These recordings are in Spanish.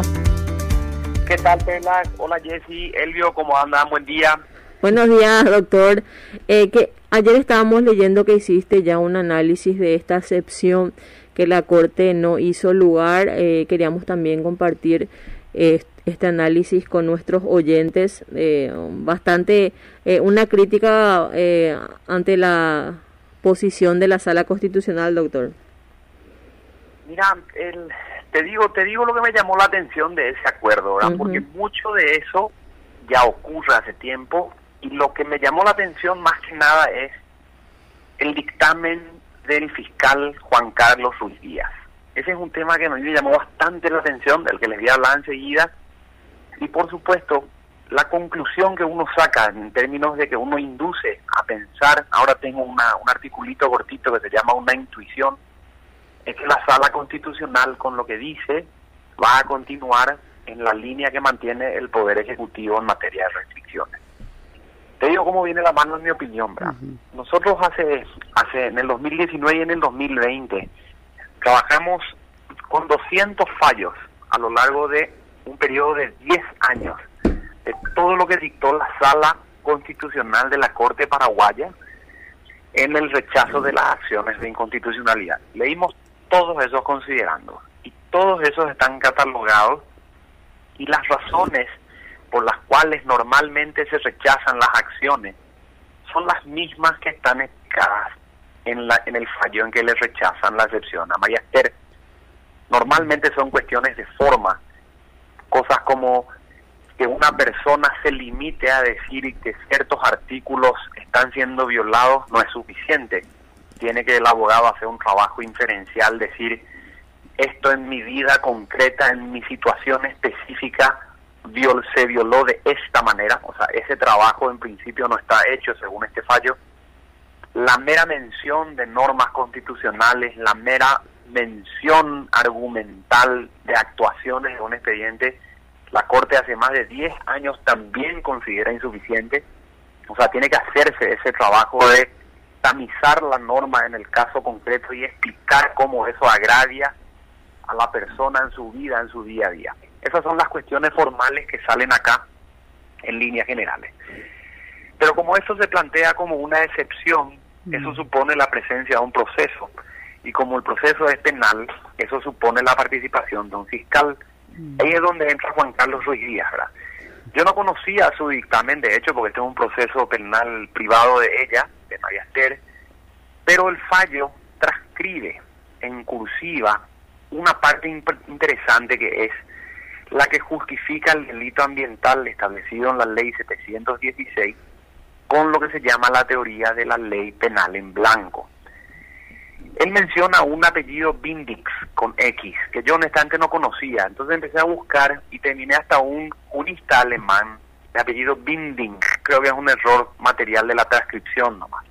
estás? ¿Qué tal, Pela? Hola, Jessy. Elvio, ¿cómo andan? Buen día. Buenos días, doctor. Eh, que ayer estábamos leyendo que hiciste ya un análisis de esta excepción que la Corte no hizo lugar. Eh, queríamos también compartir este análisis con nuestros oyentes. Eh, bastante una crítica ante la posición de la Sala Constitucional, doctor. Mira, el, te digo, te digo lo que me llamó la atención de ese acuerdo, ¿verdad? Porque mucho de eso ya ocurre hace tiempo y lo que me llamó la atención más que nada es el dictamen del fiscal Juan Carlos Ruiz Díaz. Ese es un tema que me llamó bastante la atención, del que les voy a hablar enseguida. Y por supuesto, la conclusión que uno saca en términos de que uno induce a pensar, ahora tengo una, un articulito cortito que se llama una intuición, es que la sala constitucional con lo que dice va a continuar en la línea que mantiene el Poder Ejecutivo en materia de restricciones. Te digo cómo viene la mano en mi opinión, ¿verdad? Nosotros hace, hace, en el 2019 y en el 2020, trabajamos con 200 fallos a lo largo de un periodo de 10 años, de todo lo que dictó la sala constitucional de la Corte Paraguaya en el rechazo de las acciones de inconstitucionalidad. Leímos todos esos considerando. Y todos esos están catalogados y las razones por las cuales normalmente se rechazan las acciones son las mismas que están explicadas en, la, en el fallo en que le rechazan la excepción a María Esther. Normalmente son cuestiones de forma, cosas como que una persona se limite a decir que ciertos artículos están siendo violados no es suficiente tiene que el abogado hacer un trabajo inferencial, decir, esto en mi vida concreta, en mi situación específica, se violó de esta manera, o sea, ese trabajo en principio no está hecho según este fallo. La mera mención de normas constitucionales, la mera mención argumental de actuaciones de un expediente, la Corte hace más de 10 años también considera insuficiente. O sea, tiene que hacerse ese trabajo de tamizar la norma en el caso concreto y explicar cómo eso agravia a la persona en su vida, en su día a día. Esas son las cuestiones formales que salen acá en líneas generales. Pero como eso se plantea como una excepción, eso mm. supone la presencia de un proceso. Y como el proceso es penal, eso supone la participación de un fiscal. Mm. Ahí es donde entra Juan Carlos Ruiz Díaz, ¿verdad? Yo no conocía su dictamen, de hecho, porque este es un proceso penal privado de ella, de María pero el fallo transcribe en cursiva una parte interesante que es la que justifica el delito ambiental establecido en la ley 716 con lo que se llama la teoría de la ley penal en blanco. Él menciona un apellido Bindix con X, que yo honestamente no conocía. Entonces empecé a buscar y terminé hasta un jurista alemán de apellido Binding. Creo que es un error material de la transcripción nomás.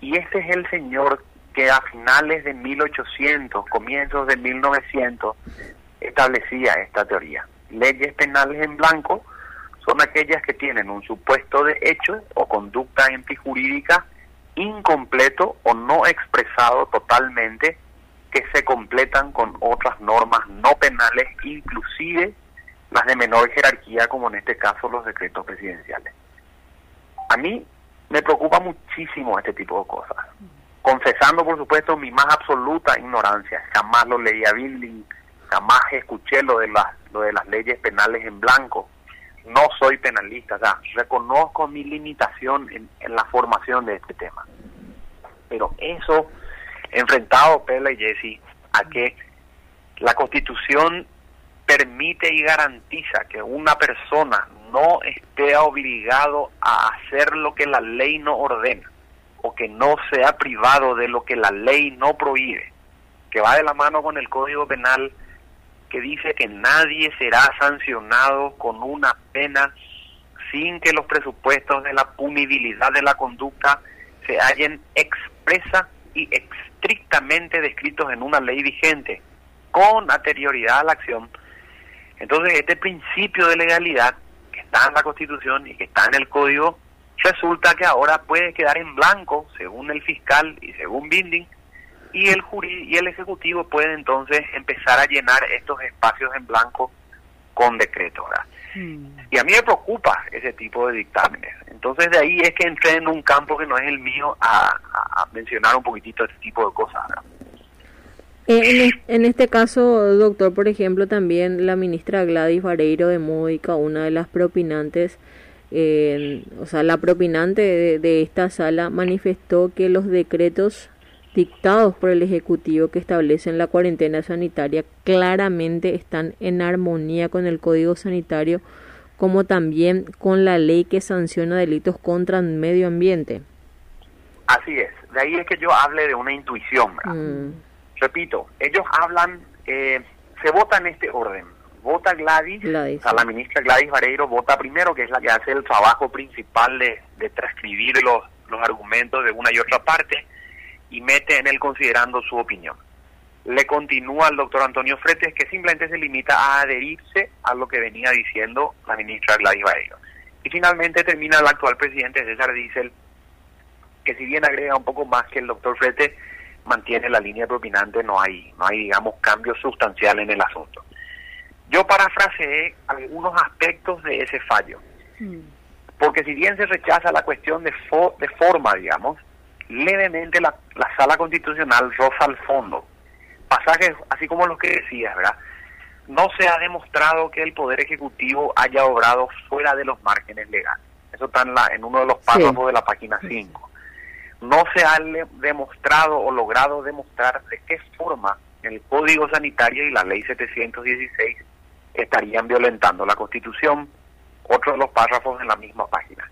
Y ese es el señor que a finales de 1800, comienzos de 1900, establecía esta teoría. Leyes penales en blanco son aquellas que tienen un supuesto de hecho o conducta antijurídica incompleto o no expresado totalmente que se completan con otras normas no penales, inclusive las de menor jerarquía, como en este caso los decretos presidenciales. A mí me preocupa muchísimo este tipo de cosas, confesando por supuesto mi más absoluta ignorancia. Jamás lo leí a Bilding, jamás escuché lo de las, lo de las leyes penales en blanco. No soy penalista, o sea, reconozco mi limitación en, en la formación de este tema. Pero eso, enfrentado, Pela y Jesse, a que la Constitución permite y garantiza que una persona no esté obligado a hacer lo que la ley no ordena o que no sea privado de lo que la ley no prohíbe, que va de la mano con el Código Penal que dice que nadie será sancionado con una pena sin que los presupuestos de la punibilidad de la conducta se hallen expresa y estrictamente descritos en una ley vigente con anterioridad a la acción. Entonces, este principio de legalidad que está en la Constitución y que está en el Código, resulta que ahora puede quedar en blanco, según el fiscal y según Binding, y el jury y el ejecutivo puede entonces empezar a llenar estos espacios en blanco con decreto, ¿verdad? Mm. Y a mí me preocupa ese tipo de dictámenes. Entonces de ahí es que entré en un campo que no es el mío a, mencionar un poquitito este tipo de cosas. Eh, en, este caso, doctor, por ejemplo, también la ministra Gladys Vareiro de Módica, una de las propinantes, o sea, la propinante de, esta sala manifestó que los decretos dictados por el Ejecutivo que establecen la cuarentena sanitaria claramente están en armonía con el Código Sanitario como también con la ley que sanciona delitos contra el medio ambiente. Así es, de ahí es que yo hable de una intuición. Mm. Repito, ellos hablan, eh, se vota en este orden. Vota Gladys, o sea, la ministra Gladys Vareiro vota primero, que es la que hace el trabajo principal de, de transcribir los, los argumentos de una y otra parte y mete en él considerando su opinión. Le continúa al doctor Antonio Fretes que simplemente se limita a adherirse a lo que venía diciendo la ministra Gladys Baello. Y finalmente termina el actual presidente César Diesel, que si bien agrega un poco más que el doctor Fretes, mantiene la línea propinante, no hay, no hay digamos, cambio sustancial en el asunto. Yo parafraseé algunos aspectos de ese fallo, mm. porque si bien se rechaza la cuestión de, de forma, digamos, levemente la, sala constitucional roza al fondo. Pasajes así como los que decías, ¿verdad? No se ha demostrado que el Poder Ejecutivo haya obrado fuera de los márgenes legales. Eso está en, la, en uno de los párrafos de la página 5. No se ha demostrado o logrado demostrar de qué forma el Código Sanitario y la Ley 716 estarían violentando la Constitución. Otro de los párrafos en la misma página.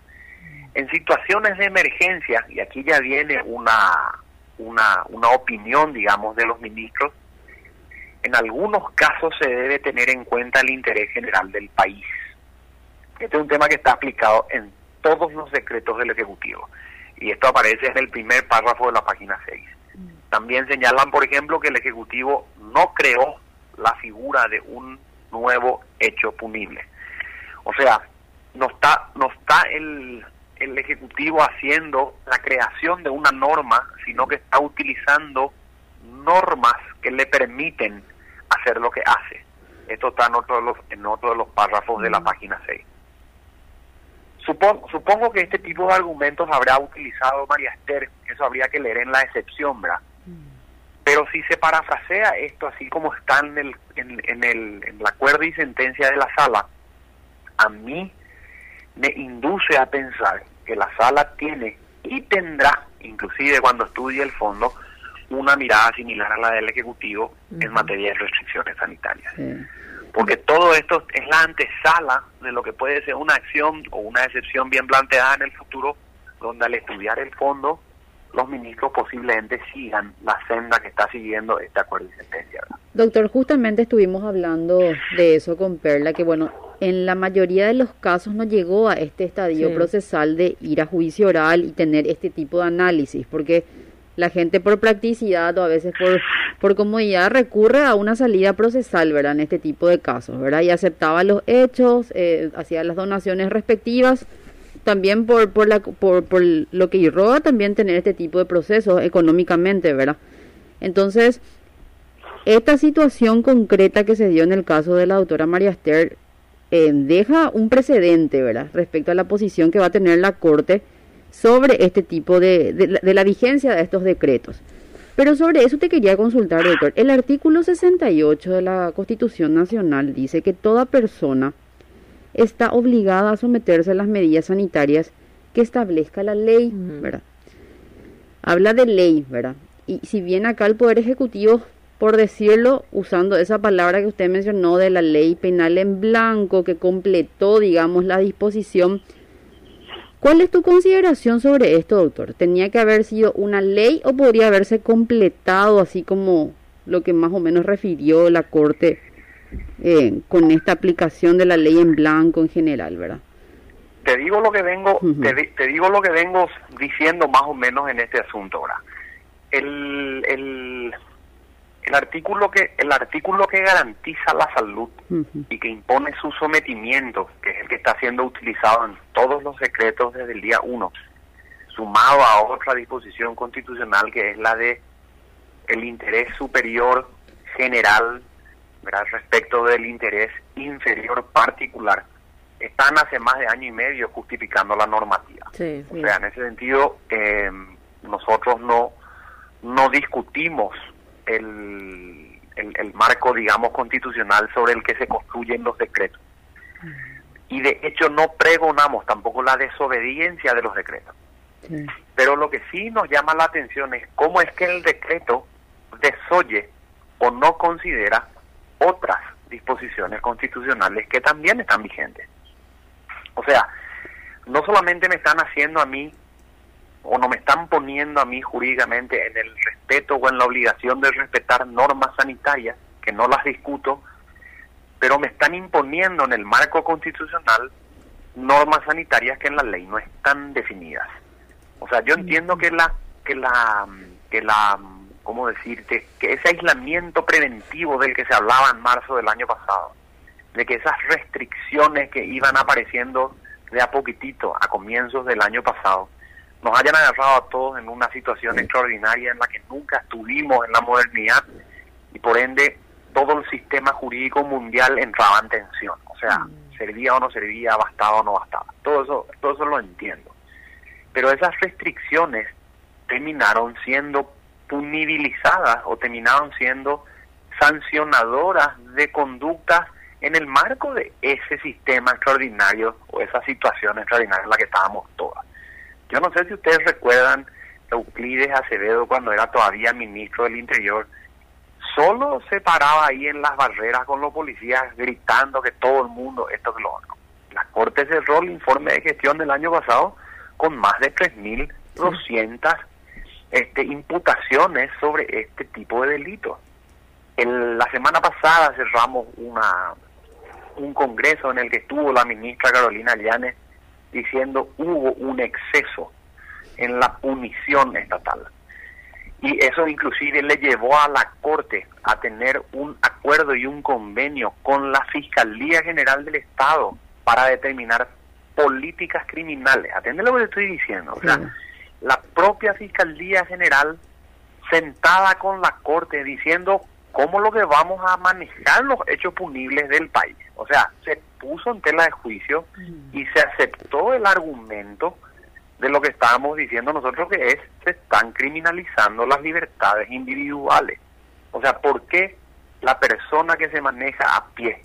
En situaciones de emergencia, y aquí ya viene una, una, una opinión, digamos, de los ministros, en algunos casos se debe tener en cuenta el interés general del país. Este es un tema que está aplicado en todos los decretos del Ejecutivo. Y esto aparece en el primer párrafo de la página 6. También señalan, por ejemplo, que el Ejecutivo no creó la figura de un nuevo hecho punible. O sea, no está, no está el, el Ejecutivo haciendo la creación de una norma, sino que está utilizando normas que le permiten hacer lo que hace. Esto está en otro de los, en otro de los párrafos de la mm. página 6. Supongo, supongo que este tipo de argumentos habrá utilizado María Esther, eso habría que leer en la excepción, ¿verdad? Mm. Pero si se parafrasea esto así como está en, el, en, en, el, en la acuerdo y sentencia de la sala, a mí me induce a pensar que la sala tiene y tendrá, inclusive cuando estudie el fondo, una mirada similar a la del Ejecutivo en materia de restricciones sanitarias. Porque todo esto es la antesala de lo que puede ser una acción o una excepción bien planteada en el futuro, donde al estudiar el fondo, los ministros posiblemente sigan la senda que está siguiendo este acuerdo de sentencia. Doctor, justamente estuvimos hablando de eso con Perla, que bueno, en la mayoría de los casos no llegó a este estadio procesal de ir a juicio oral y tener este tipo de análisis, porque la gente por practicidad o a veces por, por comodidad recurre a una salida procesal, ¿verdad? En este tipo de casos, ¿verdad? Y aceptaba los hechos, eh, hacía las donaciones respectivas, también por, por, la, por, por lo que irroga también tener este tipo de procesos económicamente, ¿verdad? Entonces, esta situación concreta que se dio en el caso de la doctora María Esther eh, deja un precedente, ¿verdad? Respecto a la posición que va a tener la Corte sobre este tipo de, de, la, vigencia de estos decretos. Pero sobre eso te quería consultar, doctor. El artículo 68 de la Constitución Nacional dice que toda persona está obligada a someterse a las medidas sanitarias que establezca la ley, ¿verdad? Habla de ley, ¿verdad? Y si bien acá el Poder Ejecutivo por decirlo, usando esa palabra que usted mencionó de la ley penal en blanco, que completó, digamos, la disposición. ¿Cuál es tu consideración sobre esto, doctor? ¿Tenía que haber sido una ley o podría haberse completado así como lo que más o menos refirió la Corte eh, con esta aplicación de la ley en blanco en general, verdad? Te digo lo que vengo, te, digo lo que vengo diciendo más o menos en este asunto, ahora. El, el, el artículo que el artículo que garantiza la salud y que impone su sometimiento, que es el que está siendo utilizado en todos los secretos desde el día 1, sumado a otra disposición constitucional que es la de el interés superior general respecto del interés inferior particular. Están hace más de año y medio justificando la normativa. o sea, en ese sentido, eh, nosotros no, no discutimos el, el, marco, digamos, constitucional sobre el que se construyen los decretos. Y de hecho no pregonamos tampoco la desobediencia de los decretos. Pero lo que sí nos llama la atención es cómo es que el decreto desoye o no considera otras disposiciones constitucionales que también están vigentes. O sea, no solamente me están haciendo a mí o no me están poniendo a mí jurídicamente en el respeto o en la obligación de respetar normas sanitarias, que no las discuto, pero me están imponiendo en el marco constitucional normas sanitarias que en la ley no están definidas. O sea, yo entiendo que la que la que la ¿cómo decirte? que ese aislamiento preventivo del que se hablaba en marzo del año pasado, de que esas restricciones que iban apareciendo de a poquitito a comienzos del año pasado nos hayan agarrado a todos en una situación extraordinaria en la que nunca estuvimos en la modernidad y por ende todo el sistema jurídico mundial entraba en tensión. O sea, mm. servía o no servía, bastaba o no bastaba. Todo eso, todo eso lo entiendo. Pero esas restricciones terminaron siendo punibilizadas o terminaron siendo sancionadoras de conductas en el marco de ese sistema extraordinario o esa situación extraordinaria en la que estábamos todas. Yo no sé si ustedes recuerdan Euclides Acevedo cuando era todavía ministro del Interior, solo se paraba ahí en las barreras con los policías gritando que todo el mundo, esto que lo otro. La Corte cerró el informe de gestión del año pasado con más de 3.200 este, imputaciones sobre este tipo de delitos. la semana pasada cerramos una un congreso en el que estuvo la ministra Carolina Llanes diciendo hubo un exceso en la punición estatal. Y eso inclusive le llevó a la Corte a tener un acuerdo y un convenio con la Fiscalía General del Estado para determinar políticas criminales. Atiende lo que te estoy diciendo. O sea, la propia Fiscalía General sentada con la Corte diciendo cómo lo que vamos a manejar los hechos punibles del país. O sea, se puso en tela de juicio y se aceptó el argumento de lo que estábamos diciendo nosotros que es se están criminalizando las libertades individuales. O sea, ¿por qué la persona que se maneja a pie,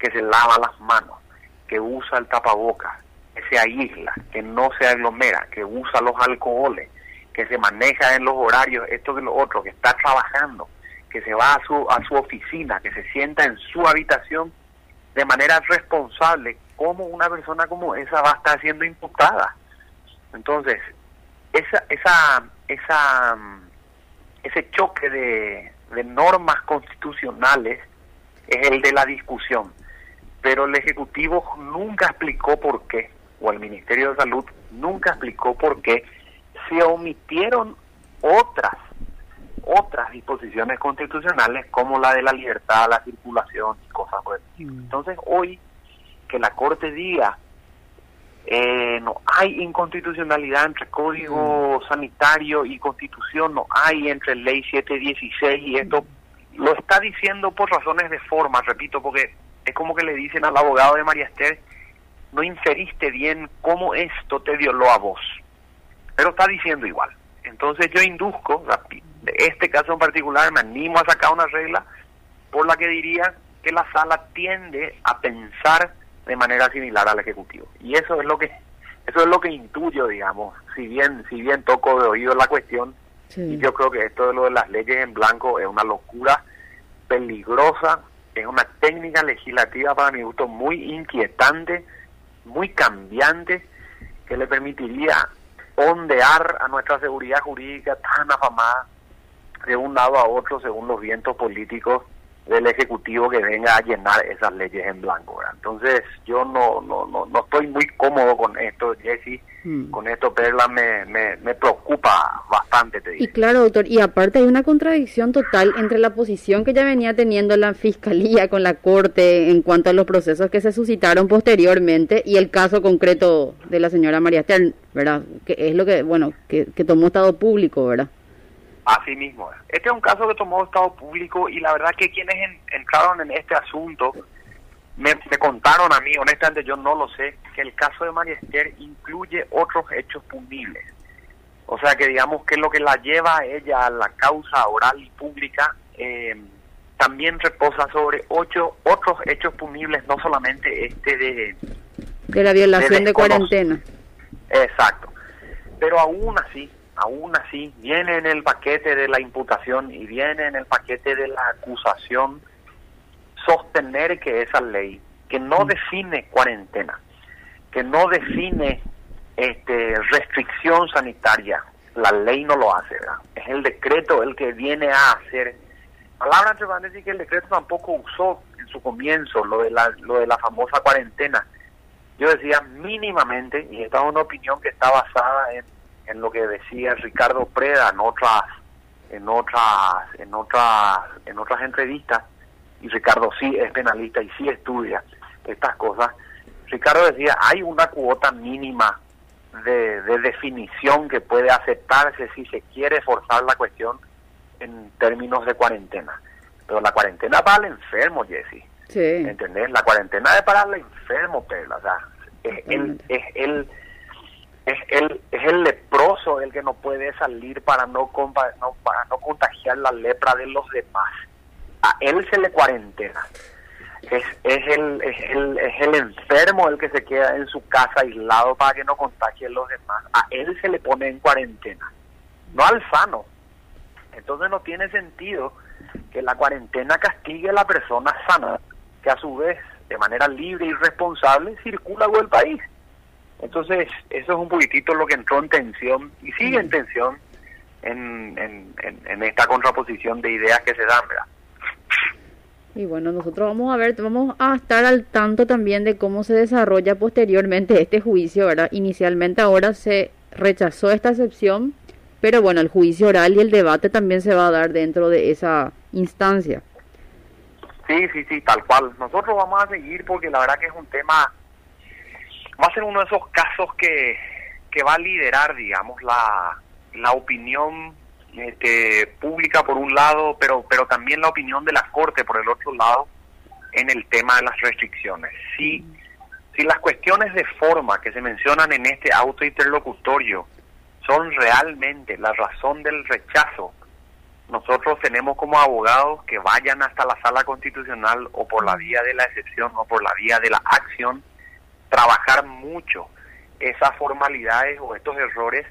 que se lava las manos, que usa el tapabocas, que se aísla, que no se aglomera, que usa los alcoholes, que se maneja en los horarios, esto que lo otro, que está trabajando, que se va a su, a su oficina, que se sienta en su habitación de manera responsable, ¿cómo una persona como esa va a estar siendo imputada? Entonces, esa, esa, esa, ese choque de, de normas constitucionales es el de la discusión, pero el Ejecutivo nunca explicó por qué, o el Ministerio de Salud nunca explicó por qué se omitieron otras otras disposiciones constitucionales como la de la libertad, la circulación y cosas por el mm. Entonces hoy que la Corte diga eh, no hay inconstitucionalidad entre código mm. sanitario y constitución, no hay entre ley 716 y esto lo está diciendo por razones de forma, repito, porque es como que le dicen al abogado de María Esther, no inferiste bien cómo esto te violó a vos, pero está diciendo igual. Entonces yo induzco, de este caso en particular me animo a sacar una regla por la que diría que la sala tiende a pensar de manera similar al ejecutivo. Y eso es lo que eso es lo que intuyo digamos. Si bien si bien toco de oído la cuestión y yo creo que esto de lo de las leyes en blanco es una locura peligrosa es una técnica legislativa para mi gusto muy inquietante muy cambiante que le permitiría ondear a nuestra seguridad jurídica tan afamada de un lado a otro según los vientos políticos del ejecutivo que venga a llenar esas leyes en blanco. Entonces yo no, no, no, no estoy muy cómodo con esto, Jesse. Mm. Con esto, Perla, me, me, me preocupa bastante, te digo. Y claro, doctor, y aparte hay una contradicción total entre la posición que ya venía teniendo la Fiscalía con la Corte en cuanto a los procesos que se suscitaron posteriormente y el caso concreto de la señora María Stern, ¿verdad? Que es lo que, bueno, que, que tomó Estado público, ¿verdad? Así mismo. Este es un caso que tomó Estado público y la verdad que quienes entraron en este asunto me, me, contaron a mí, honestamente yo no lo sé, que el caso de María Esther incluye otros hechos punibles. O sea que digamos que lo que la lleva a ella a la causa oral y pública eh, también reposa sobre ocho otros hechos punibles, no solamente este de... De la violación de, cuarentena. Exacto. Pero aún así, aún así, viene en el paquete de la imputación y viene en el paquete de la acusación sostener que esa ley, que no define cuarentena, que no define este, restricción sanitaria, la ley no lo hace, ¿verdad? Es el decreto el que viene a hacer. Palabra entre van a decir que el decreto tampoco usó en su comienzo lo de la, lo de la famosa cuarentena. Yo decía mínimamente, y esta es una opinión que está basada en, en lo que decía Ricardo Preda en otras, en otras, en otras, en otras entrevistas, y Ricardo sí es penalista y sí estudia estas cosas. Ricardo decía, hay una cuota mínima de, definición que puede aceptarse si se quiere forzar la cuestión en términos de cuarentena. Pero la cuarentena va al enfermo, Jesse. Sí. ¿Entendés? La cuarentena es para el enfermo, Perla. O sea, es el, es el, es el, es el el que no puede salir para no, no, para no contagiar la lepra de los demás. A él se le cuarentena es, es, el, es, el, es el enfermo el que se queda en su casa aislado para que no contagie a los demás. A él se le pone en cuarentena, no al sano. Entonces no tiene sentido que la cuarentena castigue a la persona sana, que a su vez, de manera libre y responsable, circula por el país. Entonces, eso es un poquitito lo que entró en tensión y sigue en tensión en, en, en, en esta contraposición de ideas que se dan, ¿verdad? Y bueno, nosotros vamos a ver, vamos a estar al tanto también de cómo se desarrolla posteriormente este juicio, ¿verdad? Inicialmente ahora se rechazó esta excepción, pero bueno, el juicio oral y el debate también se va a dar dentro de esa instancia. Sí, sí, sí, tal cual. Nosotros vamos a seguir porque la verdad que es un tema, va a ser uno de esos casos que, que va a liderar, digamos, la, la opinión este, pública por un lado, pero, pero también la opinión de la Corte por el otro lado en el tema de las restricciones. Si, si las cuestiones de forma que se mencionan en este auto interlocutorio son realmente la razón del rechazo, nosotros tenemos como abogados que vayan hasta la sala constitucional o por la vía de la excepción o por la vía de la acción, trabajar mucho esas formalidades o estos errores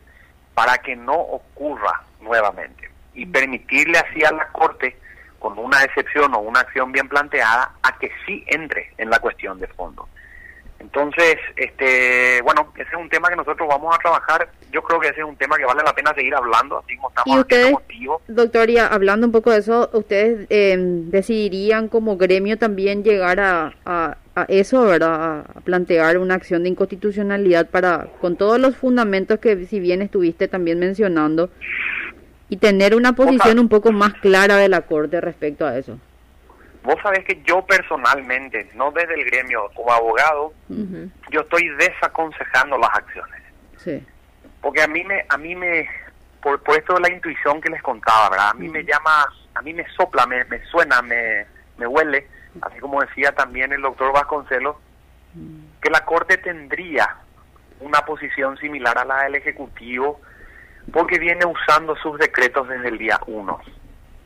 para que no ocurra nuevamente y permitirle así a la Corte, con una excepción o una acción bien planteada, a que sí entre en la cuestión de fondo. Entonces, este, bueno, ese es un tema que nosotros vamos a trabajar. Yo creo que ese es un tema que vale la pena seguir hablando, así como estamos ¿Y ustedes, doctoría, hablando un poco de eso, ustedes eh, decidirían como gremio también llegar a, a, a, eso, ¿verdad? A plantear una acción de inconstitucionalidad para, con todos los fundamentos que si bien estuviste también mencionando, y tener una posición un poco más clara de la Corte respecto a eso. Vos sabés que yo personalmente, no desde el gremio, como abogado, yo estoy desaconsejando las acciones. Sí. Porque a mí me, a mí me, por, por esto de la intuición que les contaba, ¿verdad? A mí me llama, a mí me sopla, me, me suena, me, me huele, así como decía también el doctor Vasconcelos, que la Corte tendría una posición similar a la del Ejecutivo porque viene usando sus decretos desde el día 1.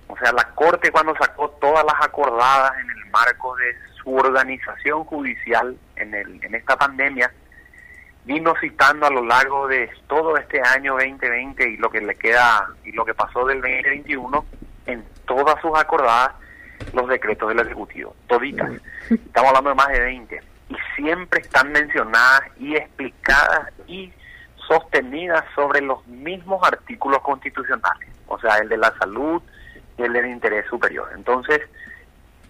O sea, la Corte cuando sacó todas las acordadas en el marco de su organización judicial en, el, en esta pandemia, vino citando a lo largo de todo este año 2020 y lo que le queda y lo que pasó del 2021 en todas sus acordadas los decretos del Ejecutivo, toditas. Estamos hablando de más de 20 y siempre están mencionadas y explicadas y sostenidas sobre los mismos artículos constitucionales, o sea, el de la salud y el del interés superior. Entonces,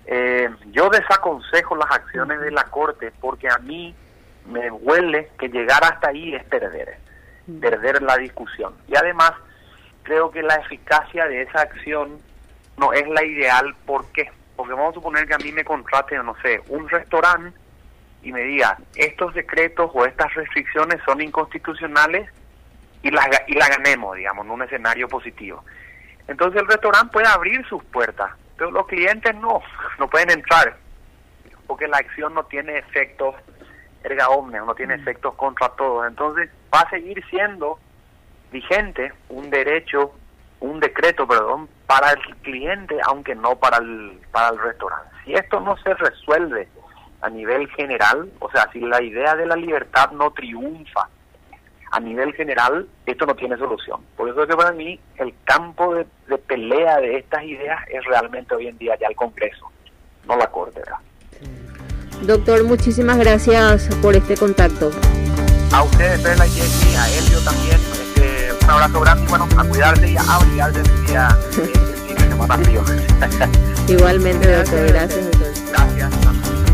eh, yo desaconsejo las acciones de la Corte porque a mí me huele que llegar hasta ahí es perder, perder la discusión. Y además, creo que la eficacia de esa acción no es la ideal. ¿Por qué? Porque vamos a suponer que a mí me contrate, no sé, un restaurante y me diga, estos decretos o estas restricciones son inconstitucionales y las y la ganemos, digamos, en un escenario positivo. Entonces el restaurante puede abrir sus puertas, pero los clientes no, no pueden entrar. porque la acción no tiene efectos erga omnes, no tiene efectos contra todos. Entonces va a seguir siendo vigente un derecho, un decreto, perdón, para el cliente, aunque no para el, para el restaurante. Si esto no se resuelve a nivel general, o sea, si la idea de la libertad no triunfa a nivel general, esto no tiene solución. Por eso es que para mí el campo de, pelea de estas ideas es realmente hoy en día ya el Congreso, no la Corte. Doctor, muchísimas gracias por este contacto. A ustedes, Perla y Jessy, a Elio también, un abrazo grande y bueno, a cuidarse y a abrigarse el día de semana Igualmente, doctor. Gracias, doctor. Gracias.